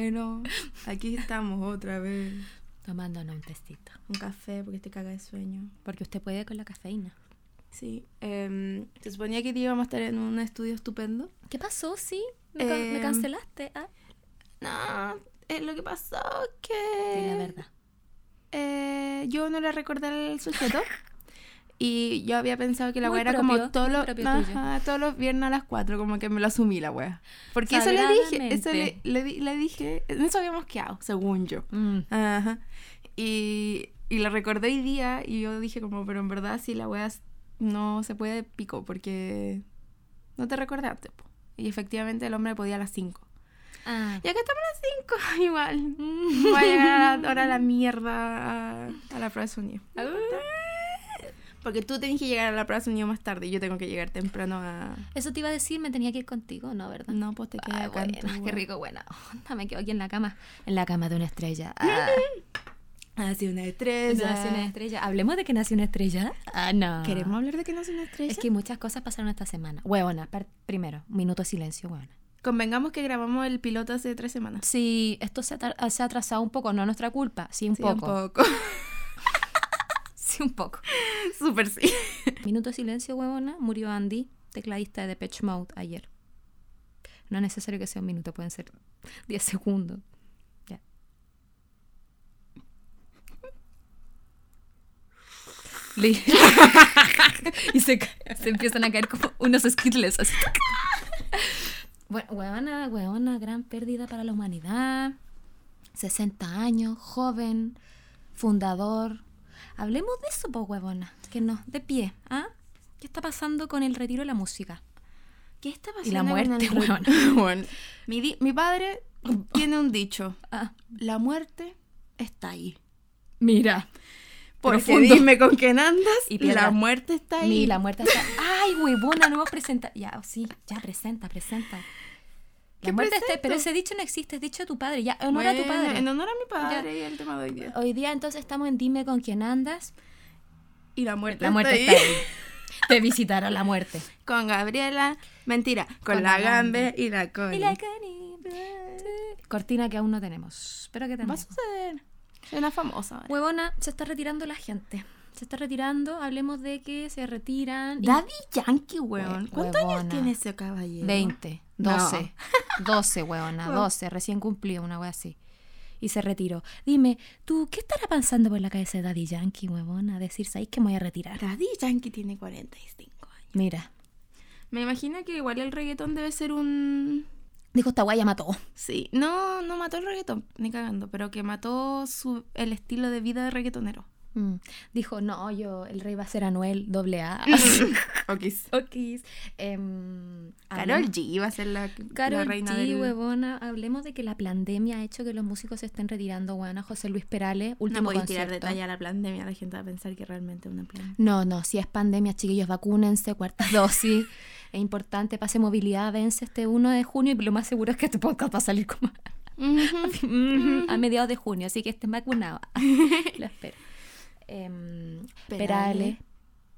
Bueno, aquí estamos otra vez. Tomándonos un testito. Un café porque te caga de sueño. Porque usted puede con la cafeína. Sí. em, se suponía que íbamos a estar en un estudio estupendo. ¿Qué pasó? Sí, me, can- me Em, cancelaste. Ah, No, eh, lo que pasó es que... la verdad. eh, yo no le recordé el sujeto. Y yo había pensado que la wea era propio, como todos los, ajá, todos los viernes a las 4, como que me lo asumí la wea. Porque eso le dije, eso le, le, le dije, en eso habíamos quedado, según yo. Mm. Ajá. Y, y lo recordé hoy día y yo dije como, pero en verdad sí la wea no se puede pico porque no te recordé antes. po. Y efectivamente el hombre podía a las 5. Ah, Ya que estamos a las 5, igual. Voy a llegar a la de mierda a, a la prueba de sonido. Porque tú tenés que llegar a la de sonido más tarde y yo tengo que llegar temprano a... eso te iba a decir, me tenía que ir contigo, ¿no, verdad? No, pues te quedas Ay, acá tu qué rico, buena onda. Me quedo aquí en la cama, en la cama de una estrella. Ah, Nació una estrella. nació una estrella. Hablemos de que nació una estrella. Ah, no. ¿Queremos hablar de que nació una estrella? Es que muchas cosas pasaron esta semana. Huevona, primero, minuto de silencio, huevona. Convengamos que grabamos el piloto hace tres semanas. Sí, esto se ha, se ha atrasado un poco, no es nuestra culpa, sí un Sí, poco. un poco. Sí, un poco. Súper sí. Minuto de silencio, huevona. Murió Andy, tecladista de Depeche Mode, ayer. No es necesario que sea un minuto, pueden ser 10 segundos. Ya. Y se empiezan a caer como unos skittles así. Bueno, huevona, huevona, gran pérdida para la humanidad. 60 años, joven, fundador. Hablemos de eso, pues, huevona. Que no, de pie. ¿ah? ¿Qué está pasando con el retiro de la música? ¿Qué está Y la pasando con muerte, el. Bueno, mi, mi padre tiene un dicho. Ah, La muerte está ahí. mira. Porque Profundo. dime con quién andas Y piedra. la muerte está ahí. La muerte está. ¡Ay, huevona! No hemos presentado. Ya, sí, ya presenta, presenta. Pero ese dicho no existe, es dicho de tu padre. Ya, honor a tu padre. En honor a mi padre y el tema de hoy día. Hoy día entonces estamos en Dime con quién andas. Y la muerte, La muerte está está ahí. Te visitará la muerte. Con Gabriela, mentira, con, Con la la Gambe Gambe. y la Connie. Y la Connie. Cortina que aún no tenemos. Pero que Va a tenemos. suceder. Una famosa ahora. Huevona, se está retirando la gente. Se está retirando. Hablemos de que se retiran. y- Daddy Yankee, weón. ¿Cuántos años tiene ese caballero? 20, No. 12, 12, huevona, Wow. 12, recién cumplió una wea así. Y se retiró. Dime, ¿tú qué estará pensando por la cabeza de Daddy Yankee, huevona? Decir, ¿sabes que me voy a retirar? Daddy Yankee tiene 45 años. Mira, Me imagino que igual el reggaetón debe ser un... dijo, esta guaya mató. Sí, no, no mató el reggaetón, ni cagando, pero que mató su, el estilo de vida de reggaetonero. Mm. Dijo, no, yo, el rey va a ser Anuel, doble A. Ok. Em, Carol G iba a ser la, la Carol reina G, del... huevona. Hablemos de que la pandemia ha hecho que los músicos se estén retirando, huevona. José Luis Perales, último No podéis tirar detalle a la pandemia, la gente va a pensar que realmente es una pandemia. No, no, si es pandemia, chiquillos, vacúnense, cuarta dosis. es importante, pase movilidad, vence este 1 de junio y lo más seguro es que este podcast va a salir como a mediados de junio, así que estén vacunados. lo espero. Em. Perales.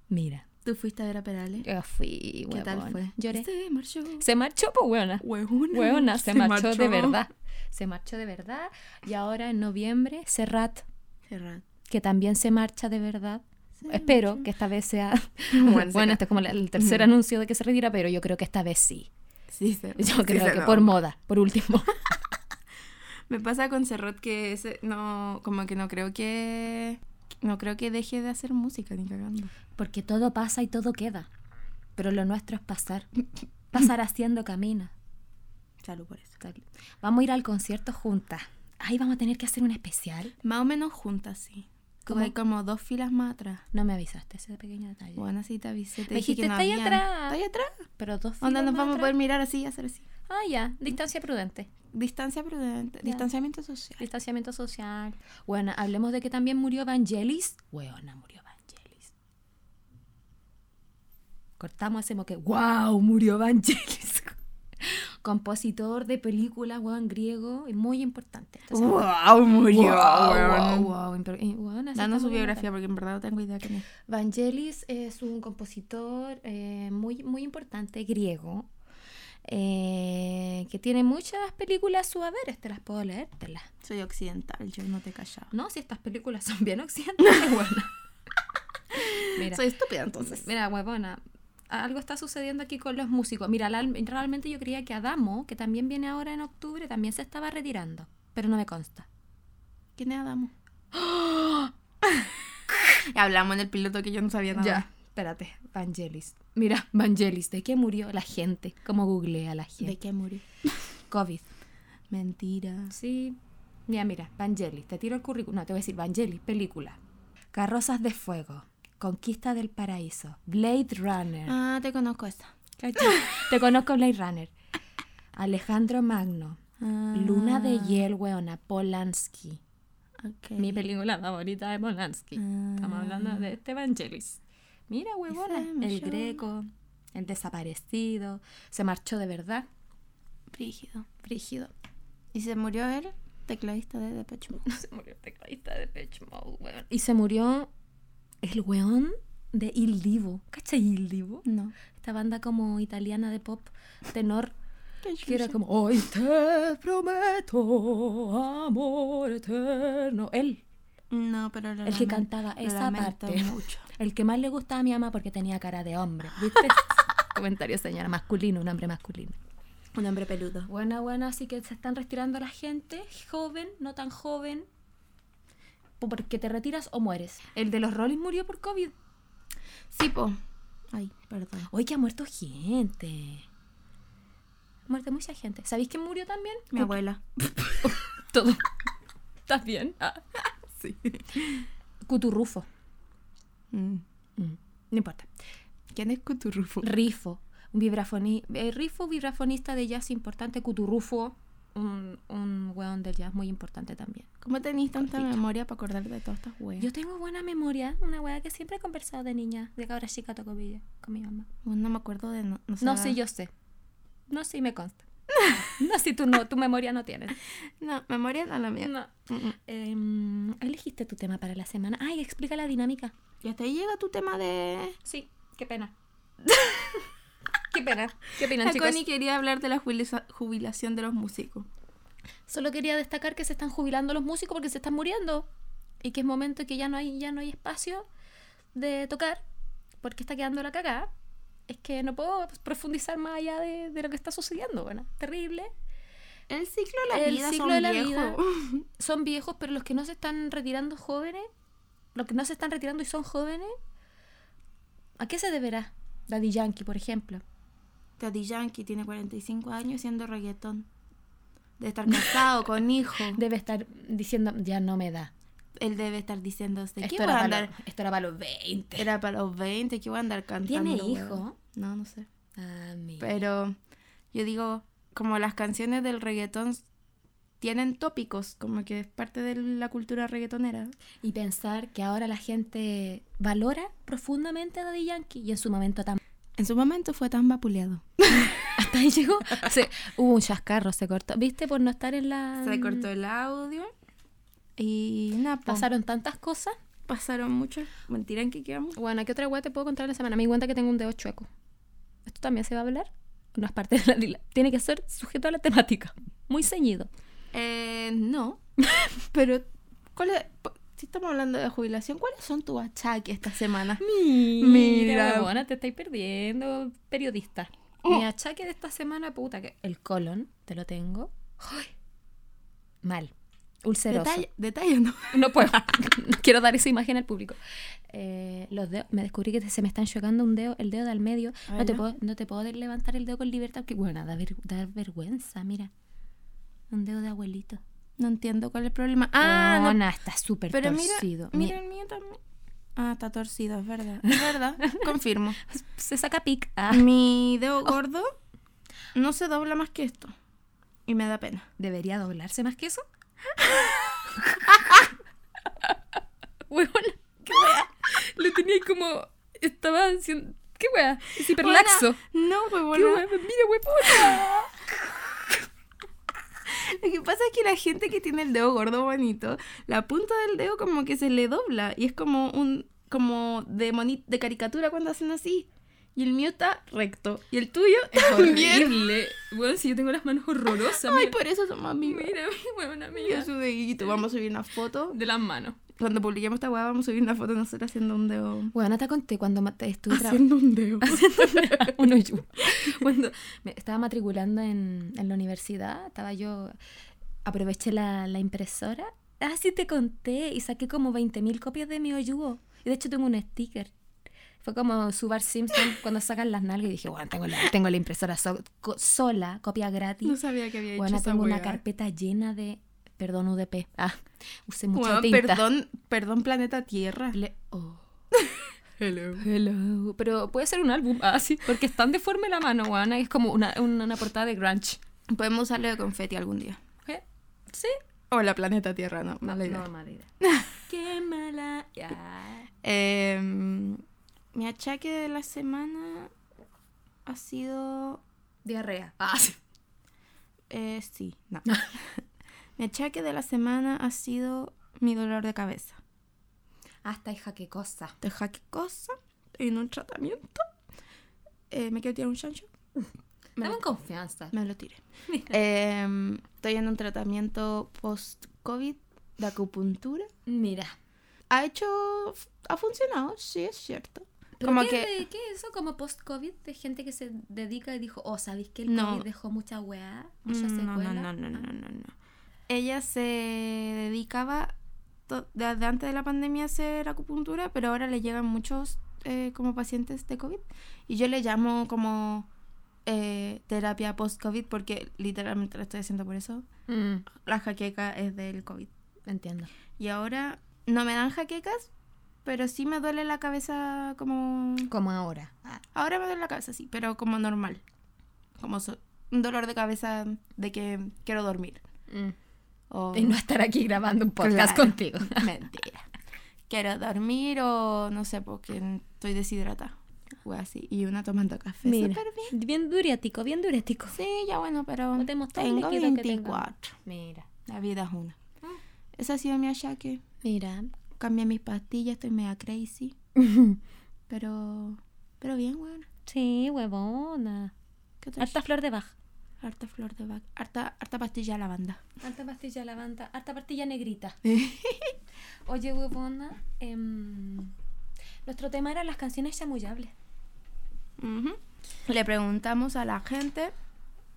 Mira, ¿Tú fuiste a ver a Perales? yo fui, ¿Qué tal fue? Lloré. Se marchó. Se marchó, pues, huevona. Huevona. Huevona, se, marchó, de verdad. Se marchó de verdad. Y ahora en noviembre, Serrat, Serrat. que también se marcha de verdad. Se Espero que esta vez sea. Bueno, Bueno, este es como la- el tercer anuncio de que se retira, pero yo creo que esta vez sí. Sí, se- Yo sí creo se que por moda, por último. Me pasa con Serrat que ese, no, como que no creo que no creo que deje de hacer música ni cagando. Porque todo pasa y todo queda. Pero lo nuestro es pasar. Pasar haciendo camino. Salud por eso. Vamos a ir al concierto juntas. Ahí vamos a tener que hacer un especial. Más o menos juntas, sí. Como hay como dos filas más atrás. No me avisaste ese pequeño detalle. Bueno, así te avisé. Te Me dijiste, que no "Está ahí habían". atrás. ¿Está ahí atrás? Pero dos Onda filas nos más vamos a poder mirar así y hacer así. Ah, ya. Distancia prudente. Distancia prudente. Ya. Distanciamiento social. Distanciamiento social. Bueno, hablemos de que también murió Vangelis. Weona, murió Vangelis. Cortamos, hacemos que, wow, murió Vangelis. Compositor de películas, weón, griego, y muy importante. Entonces, ¡Wow! Murió. wow, wow, wow, así Danos su biografía porque en verdad no tengo idea quién es. Vangelis es un compositor eh, muy, muy importante, griego. Eh, que tiene muchas películas suaveres, te las puedo leer, te las. Soy occidental, yo no te he callado. No, si estas películas son bien occidentales, bueno. Mira, Soy estúpida entonces. mira, huevona, algo está sucediendo aquí con los músicos. Mira, la- realmente yo creía que Adamo, que también viene ahora en octubre, también se estaba retirando, pero no me consta. ¿Quién es Adamo? Hablamos en el piloto que yo no sabía nada. Ya, espérate, Vangelis. Mira, Vangelis, ¿de qué murió la gente? ¿Cómo googlea la gente? ¿De qué murió? COVID. Mentira. Sí. Mira, mira, Vangelis, te tiro el currículum. No, te voy a decir Vangelis, película. Carrozas de Fuego, Conquista del Paraíso, Blade Runner. Ah, te conozco. Cacha, Te conozco Blade Runner. Alejandro Magno, Luna de Hiel, weona, Polanski. Ok. Mi película favorita de Polanski. Ah. Estamos hablando de este Vangelis. Mira, huevona, el greco, el desaparecido, se marchó de verdad. Brígido. Frígido. ¿Y se murió él? Tecladista de Depeche Mode. Se murió el tecladista de Depeche Mode, weón. Y se murió el weón de Il Divo. ¿Cachai Il Divo? No. Esta banda como italiana de pop tenor que era como Hoy te prometo amor eterno. Él, No, pero lo el que lamento- cantaba lo esa lamento parte. mucho. El que más le gustaba a mi mamá porque tenía cara de hombre. ¿Viste? Comentario, señora, masculino, un hombre masculino. Un hombre peludo. Buena, buena, así que se están retirando la gente, joven, no tan joven, porque te retiras o mueres. El de los Rollins murió por COVID. Sí, po. Ay, perdón. Hoy que ha muerto gente. Ha muerto mucha gente. ¿Sabéis quién murió también? Mi abuela. Todo. ¿Estás bien? Sí. Cuturrufo. Mm. Mm, No importa. ¿Quién es Cuturrufo? Rifo. Un vibrafoni eh, Rifo, vibrafonista de jazz importante. Cuturrufo. Un, un weón del jazz muy importante también. ¿Cómo tenéis tanta Cortito. memoria para acordar de todas estas weas? Yo tengo buena memoria. Una wea que siempre he conversado de niña. De cabra chica toco villa con mi mamá. No me acuerdo de... No, no, sé No, sí, yo sé. No, sí, me consta. No, si tú no, tu memoria no tienes. No, memoria no la mía. No. Em, elegiste tu tema para la semana. Ay, explica la dinámica. Y hasta ahí llega tu tema de... Sí, qué pena. qué pena. ¿Qué opinan, chicos? Connie quería hablar de la jubila- jubilación de los músicos. Solo quería destacar que se están jubilando los músicos porque se están muriendo. Y que es momento que ya no hay, ya no hay espacio de tocar porque está quedando la cagada. Es que no puedo profundizar más allá de, de lo que está sucediendo. Bueno, terrible. El ciclo de la El vida ciclo son de la viejos. vida. Son viejos, pero los que no se están retirando jóvenes, los que no se están retirando y son jóvenes, ¿a qué se deberá? Daddy Yankee, por ejemplo. Daddy Yankee tiene 45 años haciendo reggaetón. De estar casado con hijo. Debe estar diciendo, ya no me da. Él debe estar diciéndose, ¿qué Esto voy a para andar? los, esto era para los 20. Era para los 20, que voy a andar cantando. ¿Tiene hijo? No, no sé. Ah, mira. Pero yo digo, como las canciones del reggaetón tienen tópicos, como que es parte de la cultura reggaetonera. Y pensar que ahora la gente valora profundamente a Daddy Yankee y en su momento tan... En su momento fue tan vapuleado. Hasta ahí llegó. Se- hubo un chascarro, se cortó. ¿Viste? Por no estar en la... Se cortó el audio y nada, Pasaron tantas cosas. pasaron muchas. Mentira en que quedamos. Bueno, ¿qué otra weá te puedo contar la semana? Me di cuenta que tengo un dedo chueco. ¿Esto también se va a hablar? No es parte de la. Tiene que ser sujeto a la temática. Muy ceñido. Eh, no. Pero, ¿cuál es- si estamos hablando de jubilación, ¿cuáles son tus achaques esta semana? Mira, Mira. te estáis perdiendo, periodista. Mi achaque de esta semana, puta, que el colon, te lo tengo. ¡Ay! Mal. Ulceroso. Detalle, detalle, no. No puedo. No quiero dar esa imagen al público. Eh, los dedos, me descubrí que se me están chocando un dedo, el dedo de al medio. No te, puedo, no te puedo levantar el dedo con libertad, porque bueno, da, ver- da vergüenza, mira. Un dedo de abuelito. No entiendo cuál es el problema. Ah, no. no, está súper Pero mira, torcido. mira el mío también. Ah, está torcido, es verdad. Es verdad, confirmo. Se saca pic. Ah, Mi dedo gordo no se dobla más que esto. Y me da pena. ¿Debería doblarse más que eso? Huevona, qué wea. Lo tenía como. Estaba haciendo. ¿Qué wea? Es hiperlaxo. No, ¿Qué bueno. wea? Mira, huevona. Lo que pasa es que la gente que tiene el dedo gordo bonito, la punta del dedo como que se le dobla. Y es como un. como de moni- de caricatura cuando hacen así. Y el mío está recto. Y el tuyo Es también. horrible. Bueno, si yo tengo las manos horrorosas. Ay, mira. por eso somos amigos. Mira, mi buena Mira amiga. su dedito. Vamos a subir una foto. De las manos. Cuando publiquemos esta weá, vamos a subir una foto de nosotros haciendo un dedo. Bueno, te conté cuando estuve. Haciendo un dedo. Uno y uno. Cuando me estaba matriculando en, en la universidad, estaba yo, aproveché la, la impresora. Ah, sí te conté. Y saqué como 20.000 copias de mi Oyuo. Y de hecho tengo un sticker. Fue como su Bart Simpson cuando sacan las nalgas y dije, bueno, tengo la, tengo la impresora so- co- sola, copia gratis. No sabía que había hecho Bueno, esa tengo una carpeta llena de... Perdón, UDP. Ah, usé mucha Weón, tinta. perdón, perdón, planeta Tierra. Le- oh. Hello. Hello. Pero puede ser un álbum, ah, sí, porque es tan deforme la mano, weona, Es como una, una, una portada de grunge. Podemos usarlo de confeti algún día. ¿Eh? Sí. O la planeta Tierra, no, mala idea. No, mala idea. Qué mala. Ya. Em, mi achaque de la semana ha sido. Diarrea. Ah, sí. eh, sí, no. mi achaque de la semana ha sido mi dolor de cabeza. Hasta hija, qué cosa. De qué cosa, en un tratamiento. Eh, me quiero tirar un chancho. Me Dame en confianza. me lo tiré. Em, estoy en un tratamiento post-COVID de acupuntura. Mira. Ha hecho. Ha funcionado, sí, es cierto. ¿Pero Como qué, que. ¿Qué es eso? Como post-COVID de gente que se dedica y dijo, oh, ¿sabéis que el No. COVID dejó mucha weá? Mucha Mm, secuela. No, no, no, no, no, no, no. Ella se dedicaba desde antes de la pandemia a hacer acupuntura, pero ahora le llegan muchos eh, como pacientes de COVID. Y yo le llamo como eh, terapia post-COVID porque literalmente lo estoy haciendo por eso. Mm, La jaqueca es del COVID. entiendo. Y ahora no me dan jaquecas, pero sí me duele la cabeza como... Como ahora. Ah, Ahora me duele la cabeza, sí, pero como normal. Como so- un dolor de cabeza de que quiero dormir. mm. O... Y no estar aquí grabando un podcast Claro. contigo. Mentira. Quiero dormir o no sé, porque estoy deshidratada. O así. Y una tomando café. Mira. Súper bien. Bien durético, bien durético. Sí, ya bueno, pero el tengo líquido que 24. Mira. La vida es una. Ah. Ese ha sido mi achaque. Mira. Cambié mis pastillas, estoy media crazy. Pero... Pero bien, bueno. Sí, huevona. Harta flor de baja. Harta flor de vaca. Harta, harta pastilla de lavanda. Harta pastilla lavanda. Harta pastilla negrita. Oye, huevona. em, nuestro tema era las canciones chamullables. Le preguntamos a la gente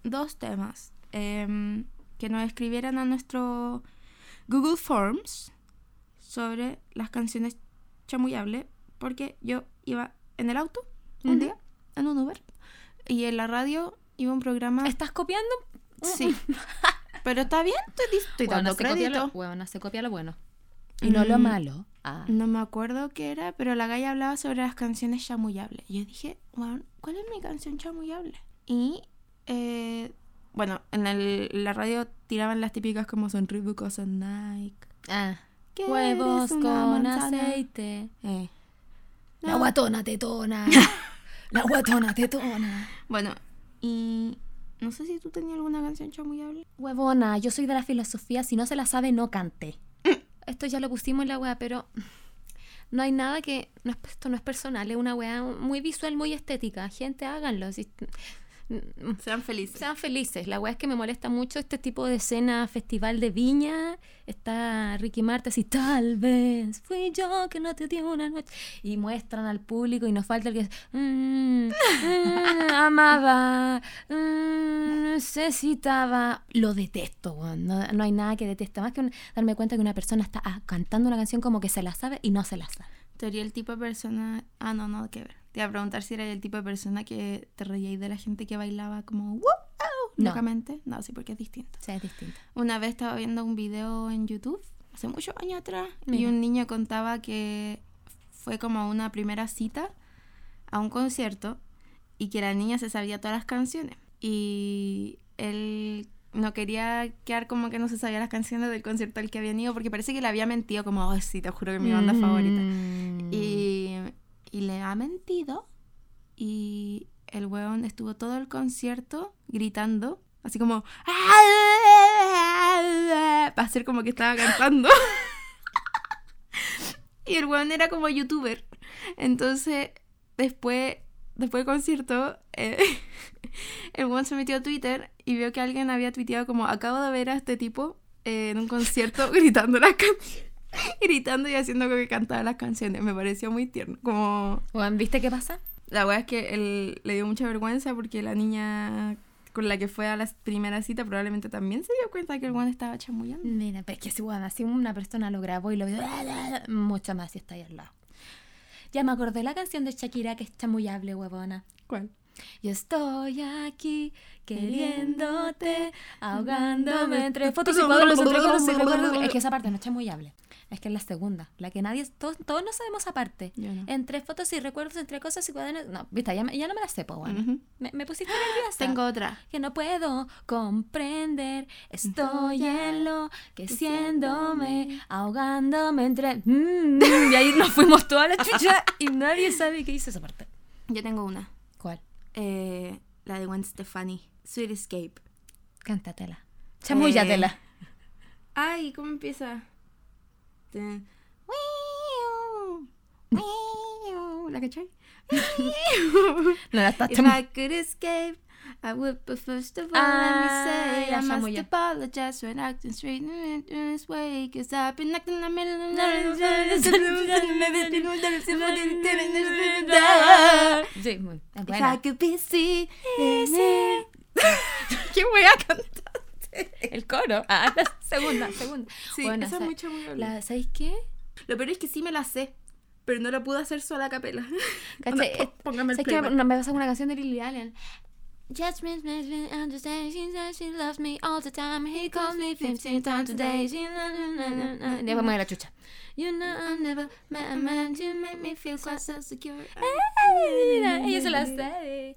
dos temas em, que nos escribieran a nuestro Google Forms sobre las canciones chamullables porque yo iba en el auto un día en un Uber y en la radio iba un programa ¿Estás copiando? sí pero está bien estoy, estoy Huevona, dando crédito lo, huevona, se copia lo bueno. Y no lo Mm. malo. Ah. No me acuerdo qué era, pero la galla hablaba sobre las canciones chamullables. Y yo dije, bueno, ¿cuál es mi canción chamullable? Y, eh, bueno, en el- la radio tiraban las típicas como son Reebok o son Nike. Ah. ¿Qué Huevos con manzana? aceite. Eh, La guatona tetona. La guatona tetona. Bueno, y no sé si tú tenías alguna canción chamullable. Huevona, yo soy de la filosofía, si no se la sabe, no cante. Esto ya lo pusimos en la wea, pero no hay nada que... No es, esto no es personal, es una wea muy visual, muy estética. Gente, háganlo. si- Sean felices. sean felices. La wea es que me molesta mucho este tipo de escena, festival de viña. Está Ricky Martin así, tal vez fui yo que no te di una noche. Y muestran al público y nos falta el que "Mm, mm, amaba, mm, necesitaba. Lo detesto, weón. no, no hay nada que deteste más que un- darme cuenta que una persona está ah, cantando una canción como que se la sabe y no se la sabe. ¿Tú eres el tipo de persona... Ah, no, no, que ver. Te iba a preguntar si eres el tipo de persona que te reíais de la gente que bailaba como... ¡Wow! No. Locamente. No, sí, porque es distinto. Sea, es distinto. Una vez estaba viendo un video en YouTube, hace muchos años atrás, y un niño contaba que fue como una primera cita a un concierto y que la niña se sabía todas las canciones. Y él no quería quedar como que no se sabía las canciones del concierto al que había ido porque parece que le había mentido como, oh, sí, te juro que es mi banda favorita. Mm. Y, y le ha mentido y el weón estuvo todo el concierto gritando, así como para hacer como que estaba cantando. y el weón era como youtuber. Entonces, después después del concierto, eh, el weón se metió a Twitter y vio que alguien había tuiteado como, acabo de ver a este tipo eh, en un concierto gritando las canciones. Gritando y haciendo que cantaba las canciones. Me pareció muy tierno. Como... Bueno, ¿Viste qué pasa? La verdad es que él le dio mucha vergüenza porque la niña con la que fue a la primera cita probablemente también se dio cuenta que el weón estaba chamullando. Mira, pero es que si, bueno, si una persona lo grabó y lo vio, mucho más si está ahí al lado. Ya me acordé la canción de Shakira que es chamullable, huevona. ¿Cuál? Yo estoy aquí queriéndote, ahogándome entre fotos y cuadros, entre cosas y recuerdos. Es que esa parte no es chamullable. Es que es la segunda, la que nadie, todos, todos no sabemos aparte. No. Entre fotos y recuerdos, entre cosas y cuadernos. No, viste, ya, ya no me la sé, pues bueno. Ujú. me, me pusiste nerviosa. Tengo otra. que no puedo comprender. Estoy en lo que siéndome, ahogándome entre. Mm, y ahí nos fuimos toda la chucha y nadie sabe qué hizo esa parte. Yo tengo una. Eh, la de Gwen Stefani. Sweet Escape. Cántatela. Chamúllatela. Ay, ¿cómo empieza? ¿La cachai? No la estás If I could escape, I would, but first of all, Ah, let me say la I must apologize for acting straight in this way, cause I've been acting in the middle of Sí, muy es If I buena. could be seen. ¿Qué voy a cantar? El coro. Ah, la segunda, segunda. Sí, Bueno, esa es sa- muy la, ¿Sabéis qué? Lo peor es que sí me la sé, pero no la pude hacer sola a capela. ¿Cachai? Onda, Póngame el ¿Sabes playback. No, me pasa con una canción de Lily Allen. Just makes me understand. She says she loves me all the time. He calls me 15 times a day. She me voy a la chucha. You know I never met a man to make me feel quite so secure. Ella se la sabe.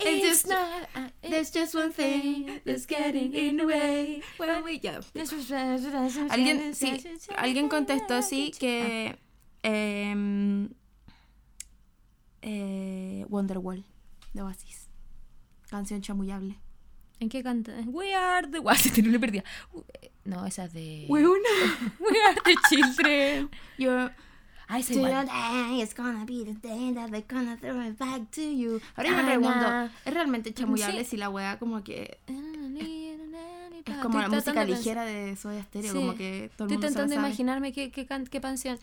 It's just- not. uh, There's just one thing that's getting in the way. When we ya. Alguien, sí, alguien contestó sí que em, eh, Wonderwall de Oasis. Canción chamullable. ¿En qué canta? We are the. Guau, se lo perdía. No, esa es de. Weona. We are the children. Yo Ay, esa igual. Today is gonna be the day that they're gonna throw it back to you. Ahora yo me Ah, pregunto. ¿es realmente chamullable Sí. si la wea como que es como la música ligera de Soda Stereo, Sí. como que todo el Estoy mundo intentando sabe? imaginarme qué, qué, can- qué canción.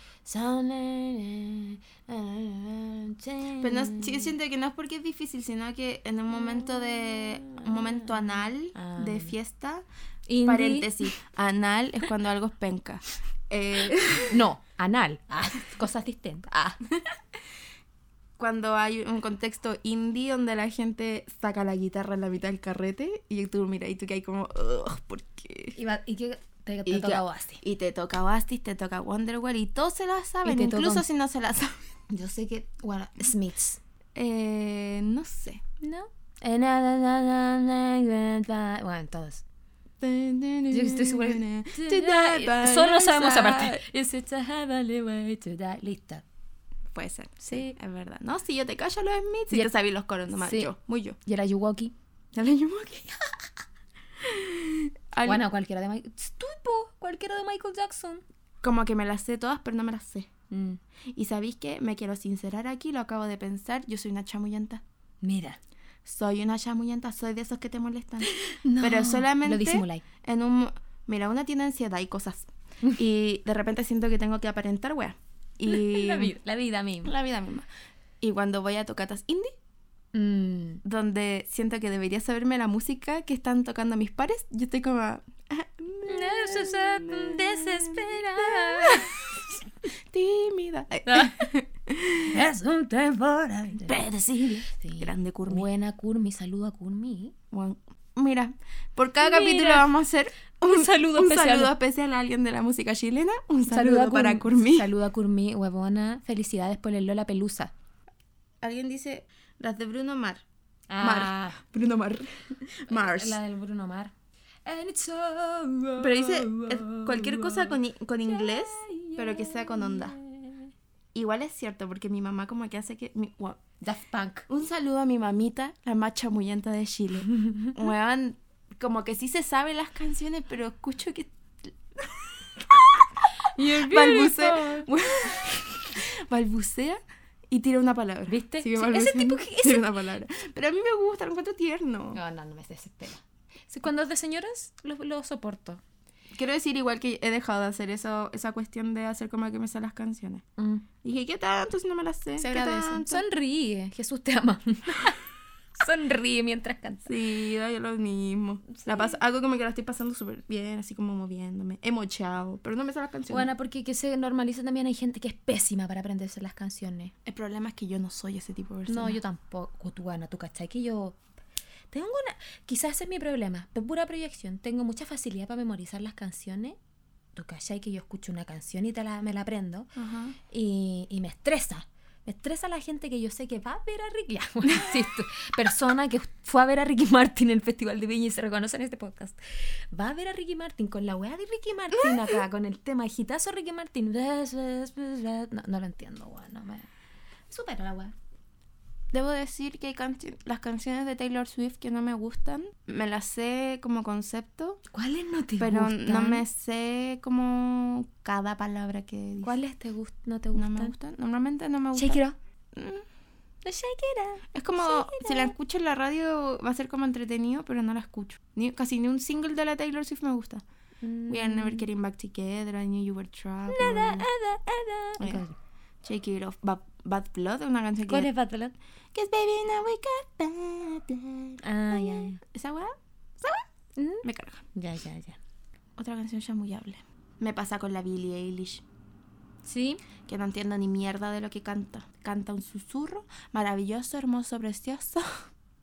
Pero no, yo siento que no es porque es difícil, sino que en un momento de un momento anal Ah. de fiesta, Indie. paréntesis, anal es cuando algo es penca. Eh, No, anal. Ah, cosas distintas. Ah. Cuando hay un contexto indie donde la gente saca la guitarra en la mitad del carrete y tú mira y tú que hay como, "Ugh, ¿por qué? Y, va- y que te, te Y toca Oasis. Y te toca Oasis, te toca Wonderwall y todos se la saben, incluso si no se la saben. Yo sé que, bueno, Smiths. Eh, no sé. ¿No? Bueno, todos. Yo estoy segura Solo sabemos esa parte. Puede ser, Sí. sí, es verdad. No, si yo te callo los Smiths y Ya- te sabía los coros nomás. Sí. Yo, muy yo. ¿Y era Yuwoki? Llamo aquí. Al- Bueno, cualquiera de Michael... Estupo, cualquiera de Michael Jackson. Como que me las sé todas, pero no me las sé. Mm, Y sabéis que me quiero sincerar aquí, lo acabo de pensar. Yo soy una chamullenta. Mira. Soy una chamullenta, soy de esos que te molestan. No, pero solamente Lo disimuláis. en un... Mira, una tiene ansiedad y cosas. Y de repente siento que tengo que aparentar, wea. Y... La vida, la vida misma. La vida misma. Y cuando voy a tocatas indie, Mm. donde siento que debería saberme la música que están tocando mis pares, yo estoy como... ah, Desesperada. Tímida. Ay, Es un temporal. Predecible. Sí. Grande Kurmi. Buena Kurmi, saludo a Kurmi. Mira, por cada Mira. capítulo vamos a hacer Un saludo un especial. saludo especial a alguien de la música chilena. Un saludo, Saludo a para Kurmi. Kurmi. Saludo a Kurmi, huevona. Felicidades por el Lola Pelusa. Alguien dice las de Bruno Mar. Ah, Bruno Mar. Mars. la del Bruno Mar. And it's Pero dice cualquier cosa con, con inglés, pero que sea con onda. Igual es cierto, porque mi mamá como que hace que... mi- wow. Daft Punk. Un saludo a mi mamita, la más chamuyenta de Chile. Weón, como que sí se sabe las canciones, pero escucho que balbucea, balbucea y tira una palabra. ¿Viste? Sí, ese tipo que- tira ese- una palabra. Pero a mí me gusta, lo encuentro tierno. No, no, no me desespera. Sí, cuando es de señoras, lo, lo soporto. Quiero decir igual que he dejado de hacer eso, esa cuestión de hacer como que me sé las canciones. Dije, ¿qué tanto si no me las sé? Se ¿Qué agradece. Sonríe, Jesús te ama. Sonríe mientras cantas. Sí, da yo lo mismo. La paso, algo como que la estoy pasando súper bien, así como moviéndome. Emochado, pero no me sé las canciones. Bueno, porque que se normaliza también hay gente que es pésima para aprenderse las canciones. el problema es que yo no soy ese tipo de persona. No, yo tampoco, tú, Ana, tú cachai que yo tengo una... Quizás ese es mi problema, de pura proyección. Tengo mucha facilidad para memorizar las canciones. Tú cachai que yo escucho una canción y te la, me la aprendo Ajá. y, y me estresa. Me estresa la gente que yo sé que va a ver a Ricky. Ya, bueno, insisto, persona que fue a ver a Ricky Martin en el Festival de Viña y se reconoce en este podcast. Va a ver a Ricky Martin con la weá de Ricky Martin acá, con el tema hitazo Ricky Martin. No, no lo entiendo, weá. No me... Supera la weá. Debo decir que hay las canciones de Taylor Swift que no me gustan. Me las sé como concepto, ¿Cuáles no te pero gustan? no me sé como cada palabra que dice. ¿Cuáles te no te no gustan? me gustan? Normalmente no me gustan. Shake it up. Mm. No, up. Es como, si la escucho en la radio va a ser como entretenido, pero no la escucho. Ni, casi ni un single de la Taylor Swift me gusta. We are Mm. never getting back together, I knew you were trouble. Ada, ada. Yeah. Shake it off. Bad Blood, una canción que... ¿Cuál es Bad Blood? Cause baby now we got bad blood. Ah, ya, ya. ¿Esa weá? Mm. Me carga. Ya, ya, ya. Otra canción chamullable. Me pasa con la Billie Eilish, ¿Sí? que no entiendo ni mierda de lo que canta. Canta un susurro maravilloso, hermoso, precioso.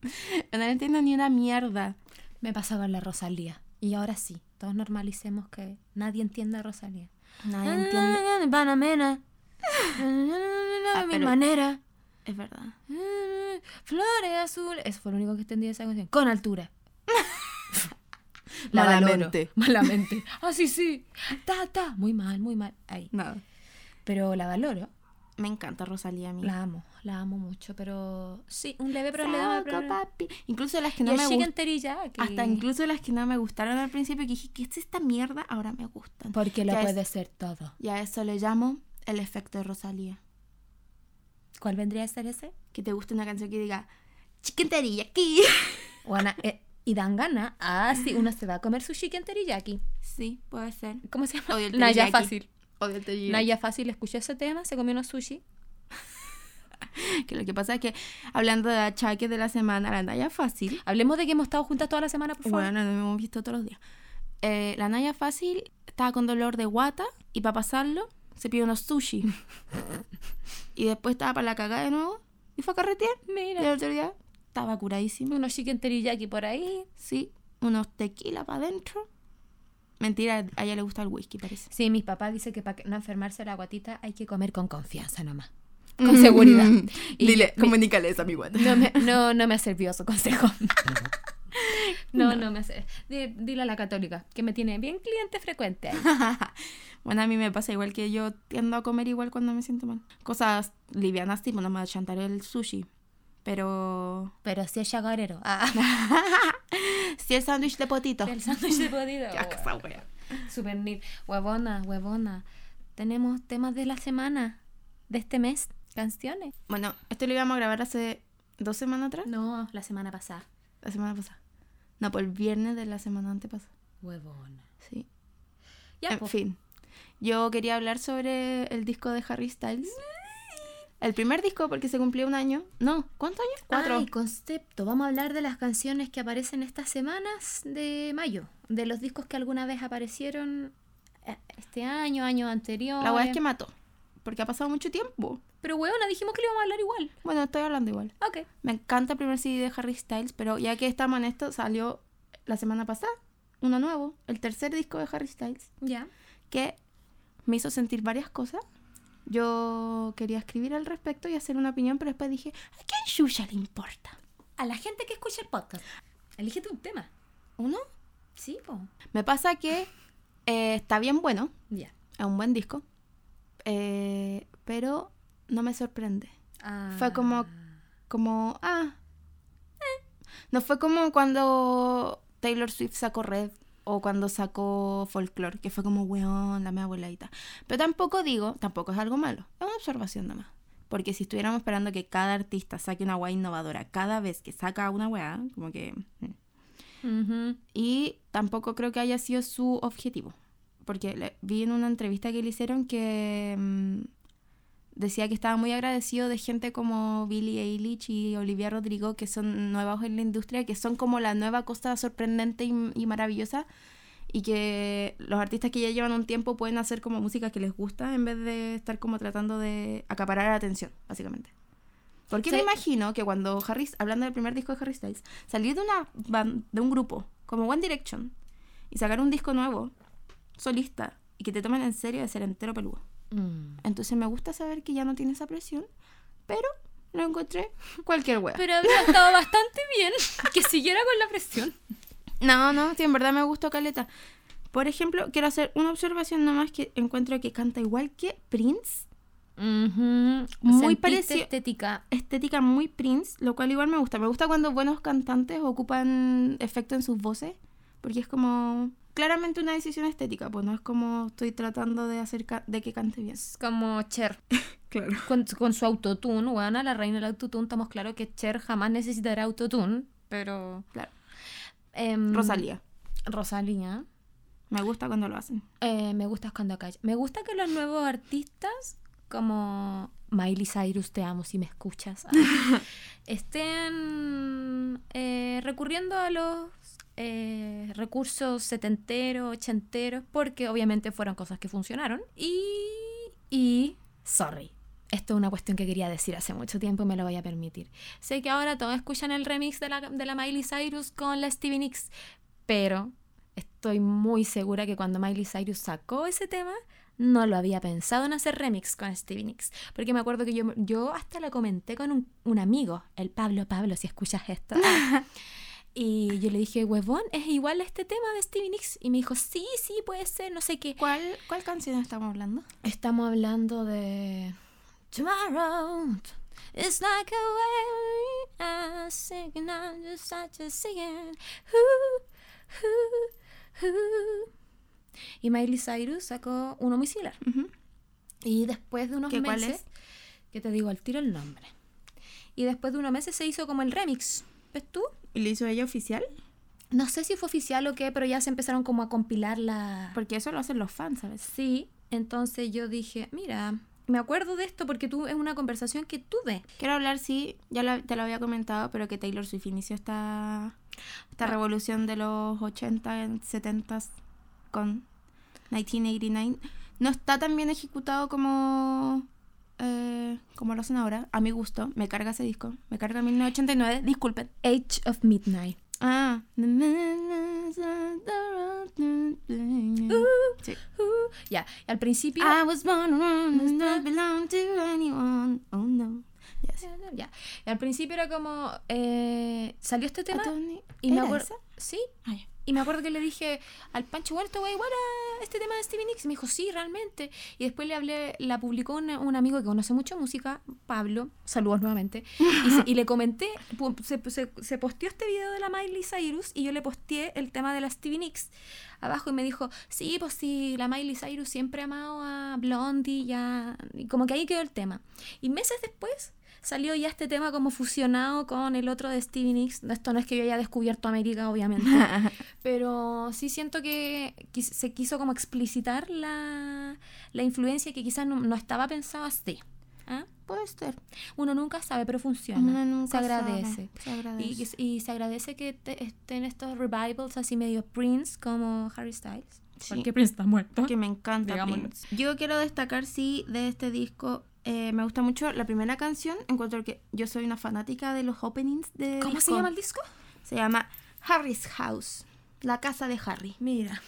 no le entiendo ni una mierda. Me pasaba en la Rosalía. Y ahora sí, todos normalicemos que nadie entiende a Rosalía. Nadie entiende. Panamena. Ah, A mi manera. Es verdad. Flores azules. Eso fue lo único que entendí de esa canción. Con altura. La valoro. Malamente. Malamente. Ah, sí, sí. Ta, ta. Muy mal, muy mal. Ahí. Nada. Pero la valoro. Me encanta Rosalía a mí. La amo, la amo mucho. Pero sí, un leve problema. Saco, papi. Incluso las que Y no el me teriyaki. Hasta incluso las que no me gustaron al principio, que dije, ¿qué es esta mierda? Ahora me gustan. Porque lo Ya es- puede ser todo. Y a eso le llamo el efecto de Rosalía. ¿Cuál vendría a ser ese? Que te guste una canción que diga, chicken teriyaki. Bueno, eh, y dan gana. Ah, sí, uno se va a comer su chicken teriyaki. Sí, puede ser. ¿Cómo se llama? Odio el Naya. Fácil. O del teriyaki. Naya Fácil escuchó ese tema, se comió unos sushi. Que lo que pasa es que, hablando de achaques de la semana, la Naya Fácil. Hablemos de que hemos estado juntas toda la semana, por favor. Bueno, nos hemos visto todos los días. Eh, la Naya Fácil estaba con dolor de guata y para pasarlo se pidió unos sushi. y después estaba para la cagada de nuevo y fue a carretear. Y Mira, el otro día estaba curadísimo. unos chicken teriyaki por ahí. Sí, unos tequila para adentro. Mentira, a ella le gusta el whisky, parece. Sí, mis papás dicen que para no enfermarse la guatita hay que comer con confianza nomás. Con seguridad. Y Dile, comunícale eso a mi guata. No me, no, no me ha servido su consejo. No, no, me hace. di- Dile a la católica, que me tiene bien cliente frecuente bueno, a mí me pasa igual que yo tiendo a comer igual cuando me siento mal. Cosas livianas, tipo, no me chantar el sushi. Pero. Pero si es chagarero. Ah, Si el sándwich de potito. el sándwich de podido. Ya, esa wea. Super. Huevona, huevona. Tenemos temas de la semana, de este mes, canciones. Bueno, esto lo íbamos a grabar hace dos semanas atrás. No, la semana pasada. La semana pasada. No, por el viernes de la semana antepasada. Huevona. Sí. Ya, en po. fin. Yo quería hablar sobre el disco de Harry Styles. El primer disco porque se cumplió un año. No, ¿cuántos años? Cuatro. Ay, concepto. Vamos a hablar de las canciones que aparecen estas semanas de mayo. De los discos que alguna vez aparecieron eh, este año, años anteriores. La weá es que mató. Porque ha pasado mucho tiempo. Pero huevona, dijimos que le íbamos a hablar igual. Bueno, estoy hablando igual. Ok. Me encanta el primer CD de Harry Styles, pero ya que estamos en esto, salió la semana pasada uno nuevo, el tercer disco de Harry Styles, Ya. que me hizo sentir varias cosas. Yo quería escribir al respecto y hacer una opinión, pero después dije, ¿a quién Yuya le importa? A la gente que escucha el podcast, elígete un tema. ¿Uno? Sí, po. Me pasa que eh, está bien bueno, Ya. es un buen disco, eh, pero no me sorprende. Ah. Fue como, como, ah, eh. No fue como cuando Taylor Swift sacó Red o cuando sacó Folklore, que fue como, weón, la mea abuelita. Pero tampoco digo, tampoco es algo malo, es una observación nada más. Porque si estuviéramos esperando que cada artista saque una weá innovadora cada vez que saca una weá, como que... mm. Y tampoco creo que haya sido su objetivo. Porque le- vi en una entrevista que le hicieron que mm, decía que estaba muy agradecido de gente como Billie Eilish y Olivia Rodrigo, que son nuevos en la industria, que son como la nueva cosa sorprendente y, y maravillosa. Y que los artistas que ya llevan un tiempo pueden hacer como música que les gusta en vez de estar como tratando de acaparar la atención, básicamente. Porque me imagino que cuando Harry, hablando del primer disco de Harry Styles, salir de una de un grupo como One Direction y sacar un disco nuevo, solista, y que te tomen en serio de ser entero peludo. Mm. Entonces me gusta saber que ya no tiene esa presión, pero lo encontré cualquier wea. Pero habría estado bastante bien que siguiera con la presión. No, no, sí, en verdad me gustó Caleta. Por ejemplo, quiero hacer una observación nomás que encuentro que canta igual que Prince. Muy Muy parecido- parecido. Estética. Estética muy Prince, lo cual igual me gusta. Me gusta cuando buenos cantantes ocupan efecto en sus voces, porque es como claramente una decisión estética, pues no es como estoy tratando de hacer de que cante bien. Es como Cher. Claro. Con, con su autotune, weona, la reina del autotune, estamos claros que Cher jamás necesitará autotune, pero... Claro. em, Rosalía. Rosalía. Me gusta cuando lo hacen. Eh, me gusta cuando calla. Me gusta que los nuevos artistas, como Miley Cyrus, te amo si me escuchas, ah, estén eh, recurriendo a los eh, recursos setenteros, ochenteros, porque obviamente fueron cosas que funcionaron. Y, y, sorry. Esto es una cuestión que quería decir hace mucho tiempo y me lo voy a permitir. Sé que ahora todos escuchan el remix de la, de la Miley Cyrus con la Stevie Nicks, pero estoy muy segura que cuando Miley Cyrus sacó ese tema, no lo había pensado en hacer remix con Stevie Nicks. Porque me acuerdo que yo, yo hasta lo comenté con un, un amigo, el Pablo, Pablo, si escuchas esto. y yo le dije, huevón, es igual a este tema de Stevie Nicks. Y me dijo, sí, sí, puede ser, no sé qué. ¿Cuál, ¿Cuál canción estamos hablando? Estamos hablando de Tomorrow. It's like a wave I sing and I'm just such a singing. Ooh, ooh, ooh. Y Miley Cyrus sacó uno muy similar. Y después de unos ¿Qué, cuál meses, es? que te digo al tiro el nombre. Y después de unos meses se hizo como el remix. ¿Ves tú? ¿Y le hizo ella oficial? No sé si fue oficial o qué, pero ya se empezaron como a compilar la... Porque eso lo hacen los fans, ¿sabes? Sí, entonces yo dije, mira, me acuerdo de esto porque tú es una conversación que tuve. Quiero hablar, sí, ya te lo había comentado, pero que Taylor Swift inició esta, esta Ah. revolución de los 80, 70 con 1989. No está tan bien ejecutado como, eh, como lo hacen ahora, a mi gusto. Me carga ese disco, me carga 1989, disculpen. Age of Midnight. Ah. Sí. Uh, ya, al principio... I was born does not belong to anyone. Oh no. Yes. Ya, y al principio era como... eh, salió este tema Tony- y me ¿Era acuerdo... Sí, Ah, ya. Y me acuerdo que le dije al Pancho, bueno, esto igual a este tema de Stevie Nicks. Y me dijo, sí, realmente. Y después le hablé, la publicó una- un amigo que conoce mucho música, Pablo, saludos nuevamente. Y, se- y le comenté, se, se, se posteó este video de la Miley Cyrus y yo le posteé el tema de la Stevie Nicks abajo y me dijo, sí, pues sí, la Miley Cyrus siempre ha amado a Blondie, ya. Y como que ahí quedó el tema. Y meses después salió ya este tema como fusionado con el otro de Stevie Nicks. Esto no es que yo haya descubierto América, obviamente. Pero sí siento que quis- se quiso como explicitar la, la influencia que quizás no, no estaba pensado así. ¿Ah? Puede ser. Uno nunca sabe, pero funciona. Uno nunca se agradece. sabe, se agradece. Y, se agradece que te- estén estos revivals así medio Prince como Harry Styles. Sí. Porque Prince está muerto. que me encanta. Prince. Yo quiero destacar, sí, de este disco. Eh, me gusta mucho la primera canción. Encuentro que yo soy una fanática de los openings de. ¿Cómo se llama el disco? Se llama Harry's House. La casa de Harry. Mira.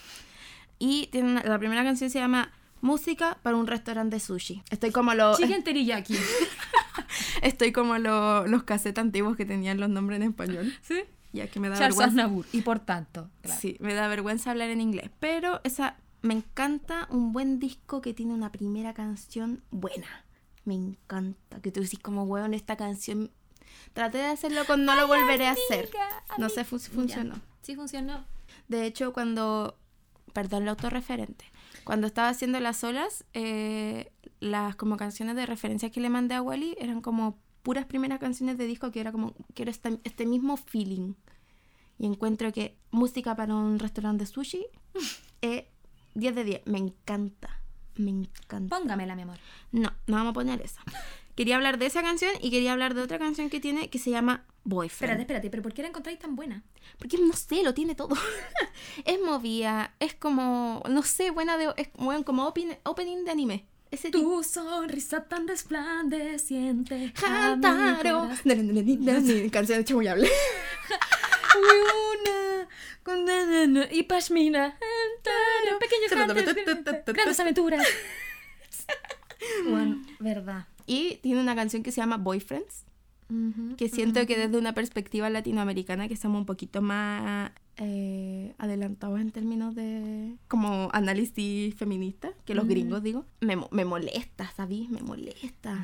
Y tiene una- la primera canción se llama Música para un restaurante de sushi. Estoy como los. Chicken teriyaki. Estoy como lo- los cassettes antiguos que tenían los nombres en español. ¿Sí? Ya que me da Charles vergüenza. Aznavour. Y por tanto. claro. Sí, me da vergüenza hablar en inglés. Pero esa me encanta un buen disco que tiene una primera canción buena. Me encanta. Que tú decís como, weón, esta canción... Traté de hacerlo con No lo volveré a hacer. No sé si funcionó. Sí funcionó. De hecho, cuando... Perdón, la autorreferente. Cuando estaba haciendo las olas, eh, las como canciones de referencia que le mandé a Wally eran como puras primeras canciones de disco que era como, que era este, este mismo feeling. Y encuentro que música para un restaurante de sushi es 10 de 10. Me encanta. Me encanta. Póngamela, mi amor. No, no vamos a poner esa. Quería hablar de esa canción y quería hablar de otra canción que tiene que se llama Boyfriend. Espérate, espérate, pero ¿por qué la encontráis tan buena? Porque no sé, lo tiene todo. es movida, es como, no sé, buena de. Es bueno, como open- opening de anime. Ese. Tu sonrisa tan resplandeciente. Hantaro. Canción de chamoyable. Una con na, na, na, y Pashmina. Pequeños grandes, grandes aventuras. Bueno, verdad. Y tiene una canción que se llama Boyfriends. Que siento que desde una perspectiva latinoamericana que estamos un poquito más eh, adelantados en términos de como análisis feminista que los Mm. gringos, digo, me, me molesta, ¿sabes? Me molesta.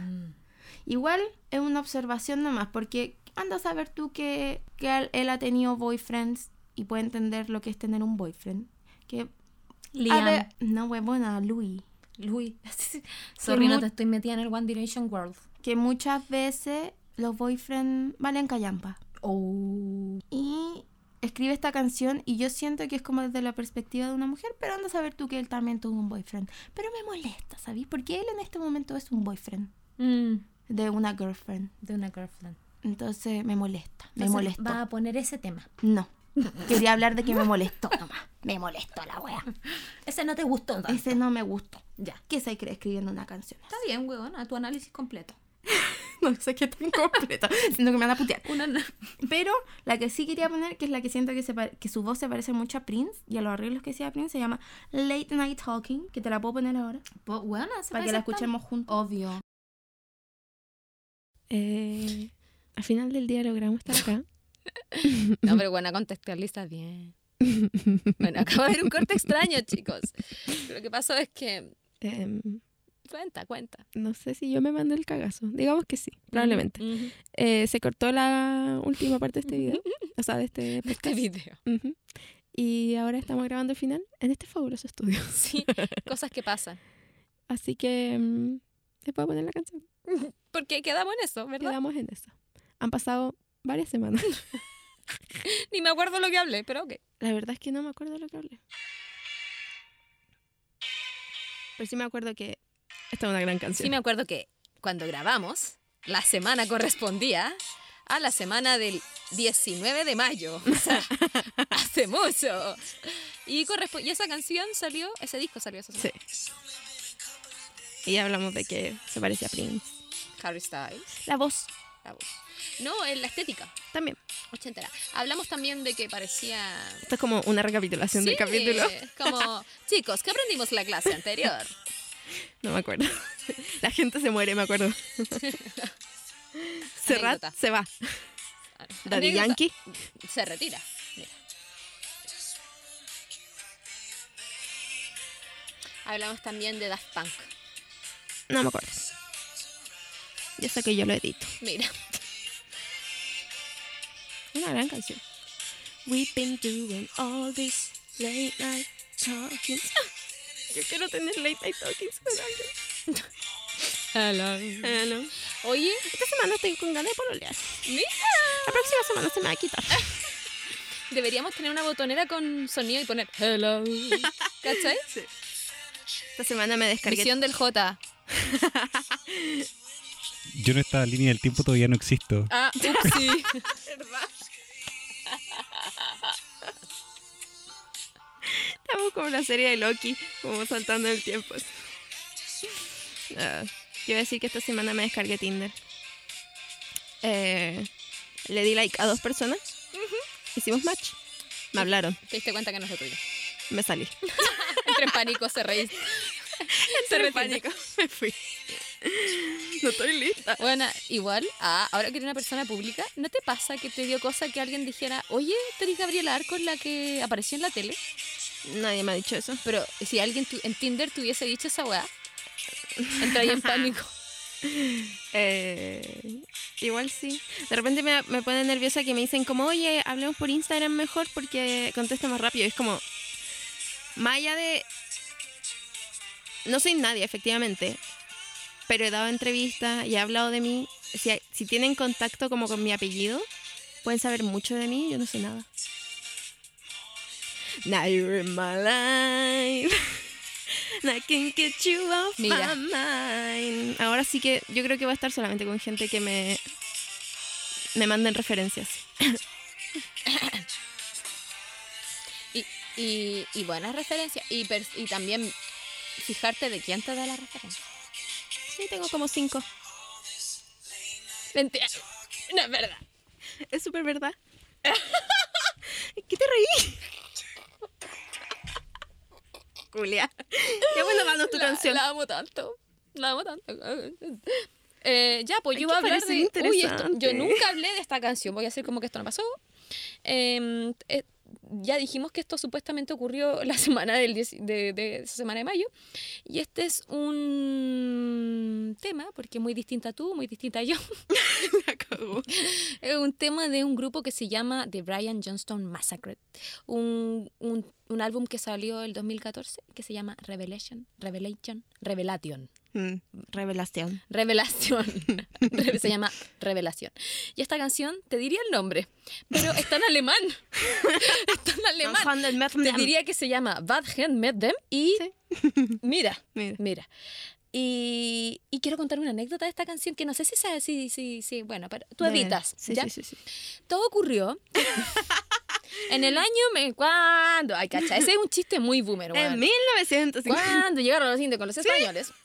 Igual es una observación nomás, porque anda a saber tú que, que él, ha tenido boyfriends y puede entender lo que es tener un boyfriend. Que, Liam. ver, no, huevona, Louis. Luis. Sorry, no te estoy metida en el One Direction World. Que muchas veces los boyfriends valen callampa. Oh. Y escribe esta canción y yo siento que es como desde la perspectiva de una mujer, pero anda a saber tú que él también tuvo un boyfriend. Pero me molesta, ¿sabes? Porque él en este momento es un boyfriend Mm, de una girlfriend. de una girlfriend. Entonces me molesta, me Entonces, molestó. Va a poner ese tema. No. Quería hablar de que me molestó nomás. Me molestó la wea. Ese no te gustó. tanto. Ese no me gustó. Ya. ¿Qué se cree escribiendo una canción? Está bien, weón, a tu análisis completo. No sé qué tan completo. Siento que me van a putear. Una... Pero la que sí quería poner, que es la que siento que, se que su voz se parece mucho a Prince y a los arreglos que hacía Prince, se llama Late Night Talking, que te la puedo poner ahora. Pues, Para que la escuchemos juntos. Obvio. Eh, al final del día logramos estar acá. No, pero bueno, contextualiza bien. Bueno, acaba de haber un corte extraño, chicos. Lo que pasó es que... Em, Cuenta, cuenta. no sé si yo me mandé el cagazo. Digamos que sí, probablemente. Ujú. Eh, se cortó la última parte de este video, o sea, de este Este podcast. video. Ujú. Y ahora estamos grabando el final en este fabuloso estudio. Sí, cosas que pasan. Así que mm, te puedo poner la canción. Porque quedamos en eso, ¿verdad? Quedamos en eso. Han pasado varias semanas. Ni me acuerdo lo que hablé, pero ok. La verdad es que no me acuerdo de lo que hablé. Pero sí me acuerdo que esta es una gran canción. Sí me acuerdo que cuando grabamos, la semana correspondía a la semana del 19 de mayo. O sea, hace mucho. Y, y esa canción salió, ese disco salió esa semana. Sí. Y ya hablamos de que se parece a Prince. Harry Styles, La voz voz. No, en la estética, también. ochentera. Hablamos también de que parecía... Esto es como una recapitulación del capítulo. Como, chicos, ¿qué aprendimos la clase anterior? No me acuerdo. La gente se muere, me acuerdo. Serrat se va. Daddy. Yankee. Se retira. Mira. Hablamos también de Daft Punk. No me acuerdo. Yo sé que yo lo edito. Mira. Una gran canción. We've been doing all this late night talking. Yo quiero tener late night talkings con alguien. Hello. Oye, Esta semana estoy con ganas de pololear. mira. La próxima semana se me va a quitar. Deberíamos tener una botonera con sonido y poner hello. ¿Cachai? Esta semana me descargué. Visión del J. Yo en esta línea del tiempo todavía no existo. Ah, upsi. Estamos como la serie de Loki, como saltando el tiempo. Ah, quiero decir que esta semana me descargué Tinder. Eh, le di like a dos personas. Hicimos match. Me hablaron. Te diste cuenta que no es lo tuyo. Me salí. Entré en pánico, se reí. Entré en pánico. Me fui. No estoy lista. Bueno, igual, ah, ahora que eres una persona pública, ¿no te pasa que te dio cosa que alguien dijera, oye, tú eres Gabriela Arcos la que apareció en la tele? Nadie me ha dicho eso. Pero si alguien tu- en Tinder te hubiese dicho esa weá, entraría en pánico. Eh, igual sí. De repente me, me pone nerviosa que me dicen como, oye, hablemos por Instagram mejor porque contesta más rápido. Es como, más allá de... No soy nadie, efectivamente. Pero he dado entrevistas y he hablado de mí. Si, hay- si tienen contacto como con mi apellido, pueden saber mucho de mí, yo no sé nada. Now you're in my life. And I can't get you off Mira. my mind. Ahora sí que yo creo que va a estar solamente con gente que me, me manden referencias. Y, y, y buenas referencias. Y, y también fijarte de quién te da la referencia. Sí, tengo como cinco. Mentira. No es verdad. Es súper verdad. ¿Qué te reí? Julia. Qué bueno danos tu la, canción. la amo tanto. La amo tanto. Eh, ya, pues Ay, yo voy a hablar de. Uy, esto- yo nunca hablé de esta canción. Voy a hacer como que esto no pasó. Eh, eh, ya dijimos que esto supuestamente ocurrió la semana del 10 de, semana de mayo. Y este es un tema, porque muy distinta a tú, muy distinta a yo. Es un tema de un grupo que se llama The Brian Johnston Massacre. Un, un, un álbum que salió el 2014 que se llama Revelation. Revelation. Revelation. Mm, revelación. Revelación. Re- se llama Revelación. Y esta canción, te diría el nombre, pero está en alemán. está en alemán. Te diría que se llama Bad Hand Met Them. Y Sí. mira, Mira. mira. Y, y quiero contar una anécdota de esta canción que no sé si sabes, si, si, si, bueno, pero tú Dale. editas. Sí, ¿ya? sí, sí, sí. Todo ocurrió en el año, me, cuando, ay, cacha, ese es un chiste muy boomer, weón. En 1950. Cuando llegaron los indios con los españoles.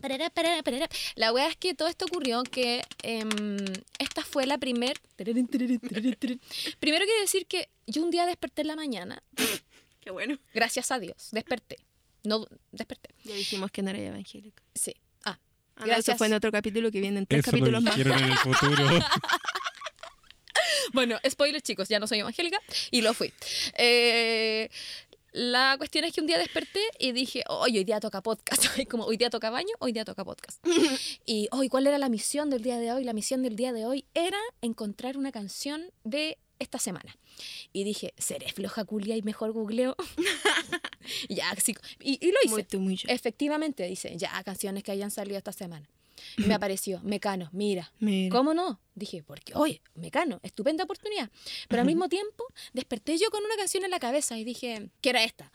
Parará, parará. La wea es que todo esto ocurrió que em, esta fue la primer... Primero quiero decir que yo un día desperté en la mañana, Qué bueno. gracias a Dios, desperté. No, desperté. Ya dijimos que no era evangélico. Sí. Ah, Ah, no, Gracias. Eso fue en otro capítulo que vienen tres Eso lo capítulos más. dijeron en el futuro. Bueno, spoiler chicos, ya no soy evangélica y lo fui. Eh, la cuestión es que un día desperté y dije, "Oye, hoy día toca podcast. Como hoy día toca baño, hoy día toca podcast. y hoy, ¿cuál era la misión del día de hoy? La misión del día de hoy era encontrar una canción de esta semana. Y dije, ¿seré floja culia y mejor googleo? ya, así, y, y lo hice. Muy tú, muy. Efectivamente, dice, ya, canciones que hayan salido esta semana. Y me apareció, Mecano, mira, Mira. ¿Cómo no? Dije, porque, oye, Mecano, estupenda oportunidad. Pero al mismo tiempo, desperté yo con una canción en la cabeza y dije, ¿qué era esta?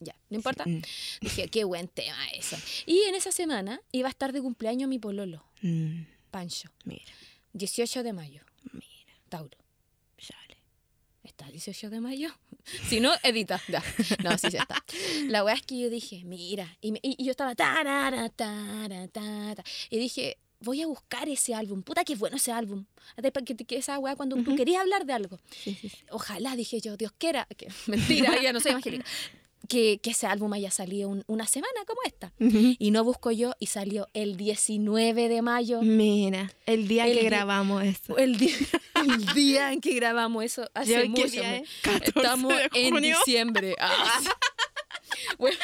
Ya, no importa. Mm, Dije, qué buen tema eso. Y en esa semana iba a estar de cumpleaños mi pololo, mm, Pancho. Mira, 18 de mayo, mira. Tauro. ¿Está el 18 de mayo? Si no, edita. Ya. No, sí, sí está. La weá es que yo dije, mira, y, me- y- y yo estaba tarara, tara, tara, y dije, voy a buscar ese álbum. Puta, qué bueno ese álbum. Que, que esa weá cuando tú querías hablar de algo. Sí, sí, sí. Ojalá, dije yo, Dios quiera. Que, mentira, ya no soy evangélica. Que, que ese álbum haya salido un- una semana como esta. Ujú. Y no busco yo y salió el 19 de mayo. Mira, el día El que grabamos esto. El día, el día en que grabamos eso hace ¿Ya qué mucho. día mu- es? 14 Estamos en diciembre. Ah. bueno,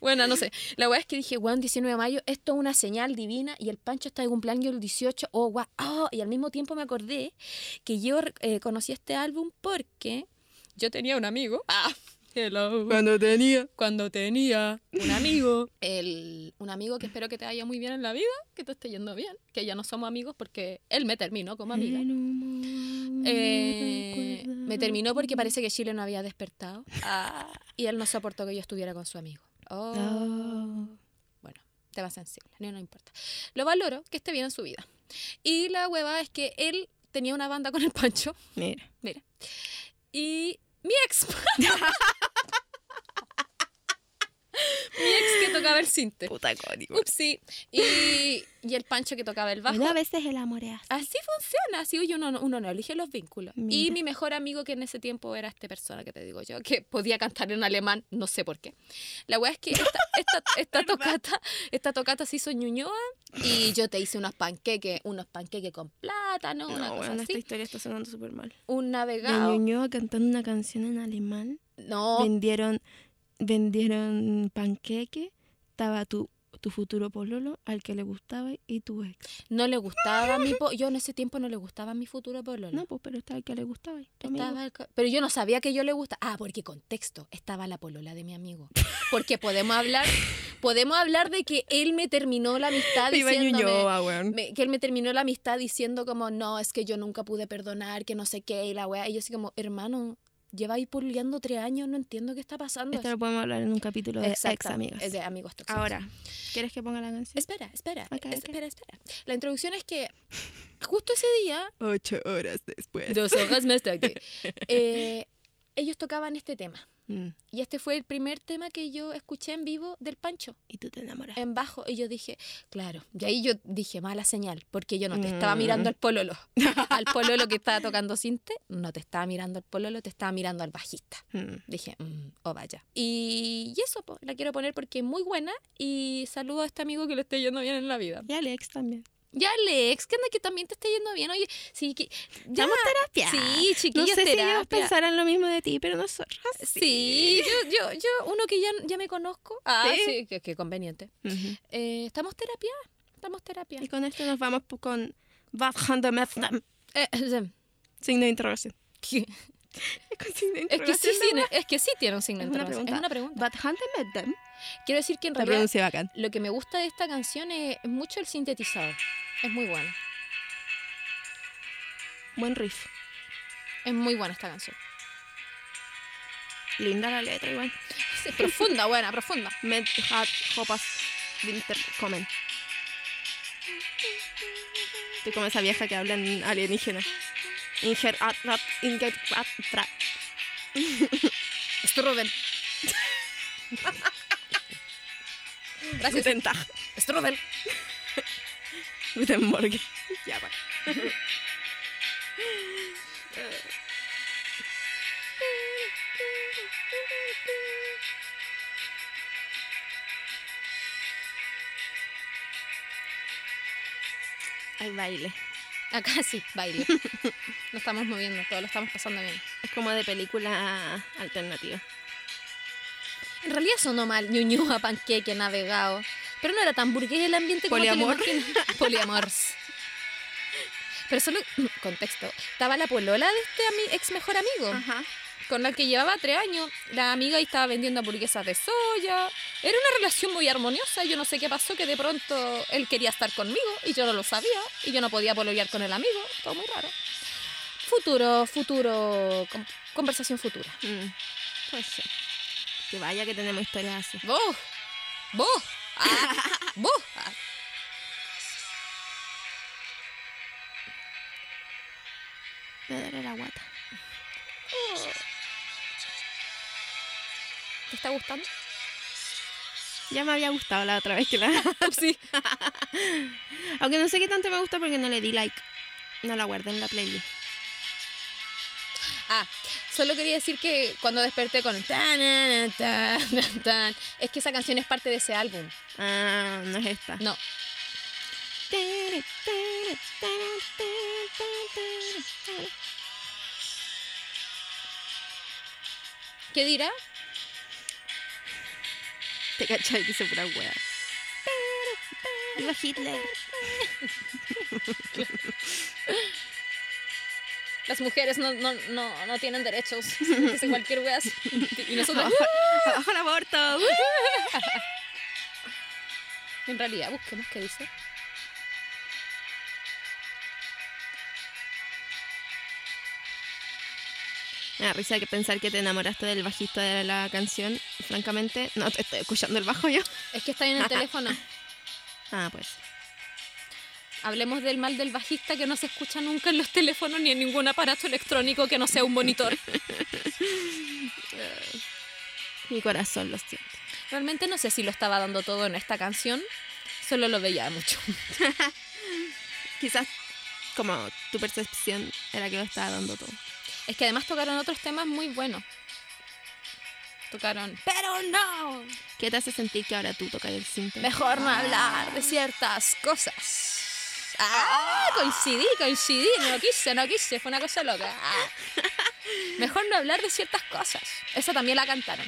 bueno, no sé. La weá es que dije, weón, 19 de mayo, esto es una señal divina y el Pancho está de cumpleaños el 18. Oh, guau. Oh, y al mismo tiempo me acordé que yo eh, conocí este álbum porque yo tenía un amigo. Ah, hello. Cuando tenía. Cuando tenía un amigo, el, un amigo que espero que te vaya muy bien en la vida, que te esté yendo bien, que ya no somos amigos porque él me terminó como amiga. Eh, me terminó porque parece que Chile no había despertado Ah, y él no soportó que yo estuviera con su amigo. Oh, Oh. Bueno, tema sensible, no, no importa. Lo valoro, que esté bien en su vida. Y la hueva es que él tenía una banda con el Pancho, Mira. mira, y mi ex, mi ex que tocaba el cinte. Puta código. Upsi. Y, y el Pancho que tocaba el bajo. Bueno, a veces el amor es así. Así funciona, así uno, no- uno no elige los vínculos. Y Mira. mi mejor amigo que en ese tiempo era esta persona que te digo yo, que podía cantar en alemán, no sé por qué. La weá es que esta, esta, esta tocata, esta tocata se hizo en Ñuñoa y yo te hice unos panqueques, unos panqueques con plátano, una No, cosa bueno, esta así. historia está sonando súper mal. Un De navegado. Ñuñoa cantando una canción en alemán. No, Vendieron, vendieron panqueque. Estaba tu, tu futuro pololo al que le gustaba y tu ex. No le gustaba mi po yo en ese tiempo no le gustaba mi futuro pololo. No, pues, pero está el que le gustaba. Estaba el pero yo no sabía que yo le gusta. Ah, porque contexto, estaba la polola de mi amigo. Porque podemos hablar, podemos hablar de que él me terminó la amistad diciéndome, weón. me- que él me terminó la amistad diciendo como, no, es que yo nunca pude perdonar, que no sé qué, y la weá. Y yo así como, hermano, lleva ahí pululeando tres años, no entiendo qué está pasando. Esto lo podemos hablar en un capítulo de ex Exacto, amigos. es de amigos tóxicos. Ahora, ¿quieres que ponga la canción? Espera, espera, Ok, ok. espera, espera. La introducción es que justo ese día, Ocho horas después. dos hojas más tarde, eh, ellos tocaban este tema. Mm, Y este fue el primer tema que yo escuché en vivo del Pancho, Y tú te enamoras. en bajo. Y yo dije, claro. Y ahí yo dije, mala señal, porque yo no te estaba Mm. mirando al pololo. al pololo que estaba tocando cinte, no te estaba mirando al pololo, te estaba mirando al bajista. Mm. Dije, mm, oh vaya. Y, y eso, po, la quiero poner porque es muy buena y saludo a este amigo que le esté yendo bien en la vida. Y Alex también. Ya, Alex, que anda que también te esté yendo bien. Oye, sí, que. Ya, Estamos terapia. Sí, No chiquillos, sé si ellos terapia. pensarán lo mismo de ti, pero nosotras Sí, yo, yo, yo, uno que ya, ya me conozco. Ah, ¿Sí? sí, que, que conveniente. Ujú. Eh, estamos terapia, estamos terapia. Y con esto nos vamos con? Eh, Signo de interrogación. ¿qué? Con signo de es que sí, interrogación, tiene, ¿no? es que sí tiene un signo de Es una interrogación. pregunta. Es una pregunta. Quiero decir que en realidad bacán. lo que me gusta de esta canción es, mucho el sintetizador. Es muy bueno. Buen riff. Es muy buena esta canción. Linda la letra igual. Es profunda, buena, profunda. Med hat hoppas vinter kommen. Estoy como esa vieja que habla en alienígena. Inger at rat inger at tra. Strudel. Gracias. Guten Tag. Strudel. Guten Morgen. Ya va. Hay baile. Acá sí, baile. Lo estamos moviendo, todo lo estamos pasando bien. Es como de película alternativa. En realidad sonó mal, ñuñúa, panqueque, navegado. Pero no era tan burgués el ambiente como Poliamor. te lo. Poliamors. Pero solo, contexto, estaba la polola de este ex mejor amigo, Ajá. con la que llevaba tres años. La amiga ahí estaba vendiendo hamburguesas de soya. Era una relación muy armoniosa. Yo no sé qué pasó, que de pronto él quería estar conmigo y yo no lo sabía. Y yo no podía pololear con el amigo. Todo muy raro. Futuro, futuro, con- conversación futura. Mm. Pues sí. Que vaya que tenemos historias así. ¡Vos! ¡Ah! ¡Vos! Ah. Me duele la guata. ¿Te está gustando? Ya me había gustado la otra vez que la... Sí. Aunque no sé qué tanto me gusta porque no le di like. No la guardé en la playlist. Ah, solo quería decir que cuando desperté con tan, tan, tan, tan, es que esa canción es parte de ese álbum. Ah, no es esta. No, ¿qué dirá? Te cachai que hizo pura wea. Viva Hitler. Las mujeres no, no, no, no tienen derechos. Dice cualquier wea. Y nosotros, Abajo el aborto. en realidad, busquemos qué dice. Me da risa que pensar que te enamoraste del bajista de la canción. Francamente, no te estoy escuchando el bajo yo. Es que está en el teléfono. Ah, pues. Hablemos del mal del bajista que no se escucha nunca en los teléfonos ni en ningún aparato electrónico que no sea un monitor. Mi corazón lo siento. Realmente no sé si lo estaba dando todo en esta canción, solo lo veía mucho. Quizás como tu percepción era que lo estaba dando todo. Es que además tocaron otros temas muy buenos. Tocaron, pero no, ¿Qué te hace sentir que ahora tú tocas el cinto? mejor no hablar de ciertas cosas. Ah, coincidí, coincidí, no quise, no quise, fue una cosa loca. Ah. Mejor no hablar de ciertas cosas. Esa también la cantaron.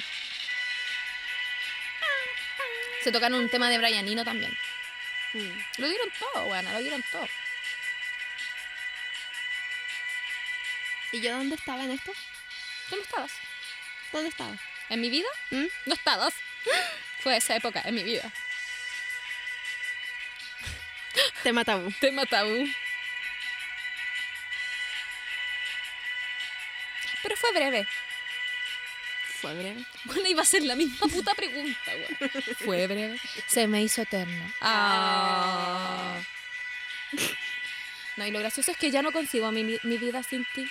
Se tocaron un tema de Brian Eno también. Mm. Lo dieron todo, weón, lo dieron todo. ¿Y yo dónde estaba en esto? ¿Dónde estabas? ¿Dónde estaba? ¿En mi vida? ¿Mm? No estabas. Fue esa época en mi vida. Tema tabú. Tema tabú. Pero fue breve. Fue breve. Bueno, iba a ser la misma puta pregunta, weón. Fue breve. Se me hizo eterno. Ah. No, y lo gracioso es que ya no consigo mi, mi vida sin ti.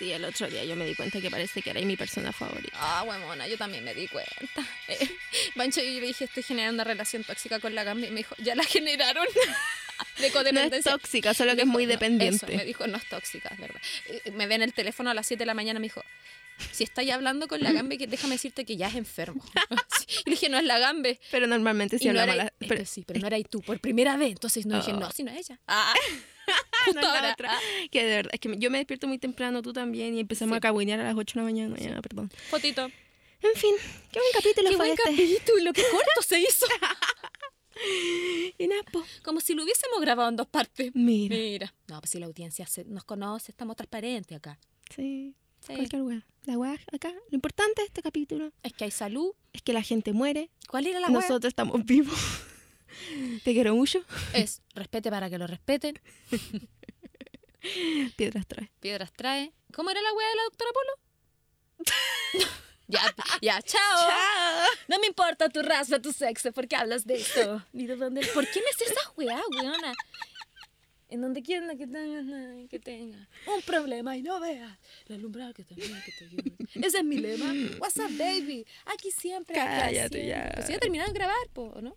Sí, el otro día yo me di cuenta que parece que era mi persona favorita. Ah, huevona, yo también me di cuenta. Eh, Pancho, yo le dije, estoy generando una relación tóxica con la Gambi. Y me dijo, ya la generaron. de No es codependencia. tóxica, solo que es muy no, dependiente. eso, me dijo, no es tóxica, es verdad. Me ve en el teléfono a las 7 de la mañana me dijo, si estáis hablando con la Gambe, que déjame decirte que ya es enfermo. y dije, no es la Gambe. Pero normalmente sí y no era, la- es pero- sí, pero no eras tú por primera vez. Entonces no dije, Oh. no, sino ella. Ah, no justo la ahora. otra. Que de verdad, es que yo me despierto muy temprano, tú también, y empezamos Sí. a cagüinear a las 8 de la mañana. Ya, perdón. Fotito. En fin, qué buen capítulo Qué fue buen este. capítulo, qué corto se hizo. Y nada. Como si lo hubiésemos grabado en dos partes. Mira. Mira. No, pues si la audiencia se- nos conoce, estamos transparentes acá. Sí, Sí. cualquier weá. La weá acá. Lo importante de este capítulo Es que hay salud. es que la gente muere. ¿Cuál era la hueá? Nosotros estamos vivos. Te quiero mucho. Es respete para que lo respeten. Piedras trae. Piedras trae. ¿Cómo era la hueá de la doctora Polo? ya, ya, chao. No me importa tu raza, tu sexo, ¿por qué hablas de esto? Ni de dónde. ¿Por qué me haces esa weá, weona? En donde quiera que tengas, que tenga un problema y no veas la alumbrada que te que te ayude. Ese es mi lema. What's up, baby? Aquí siempre. acá Cállate siempre. ya. Pues ya terminaron de grabar, po, ¿o ¿no?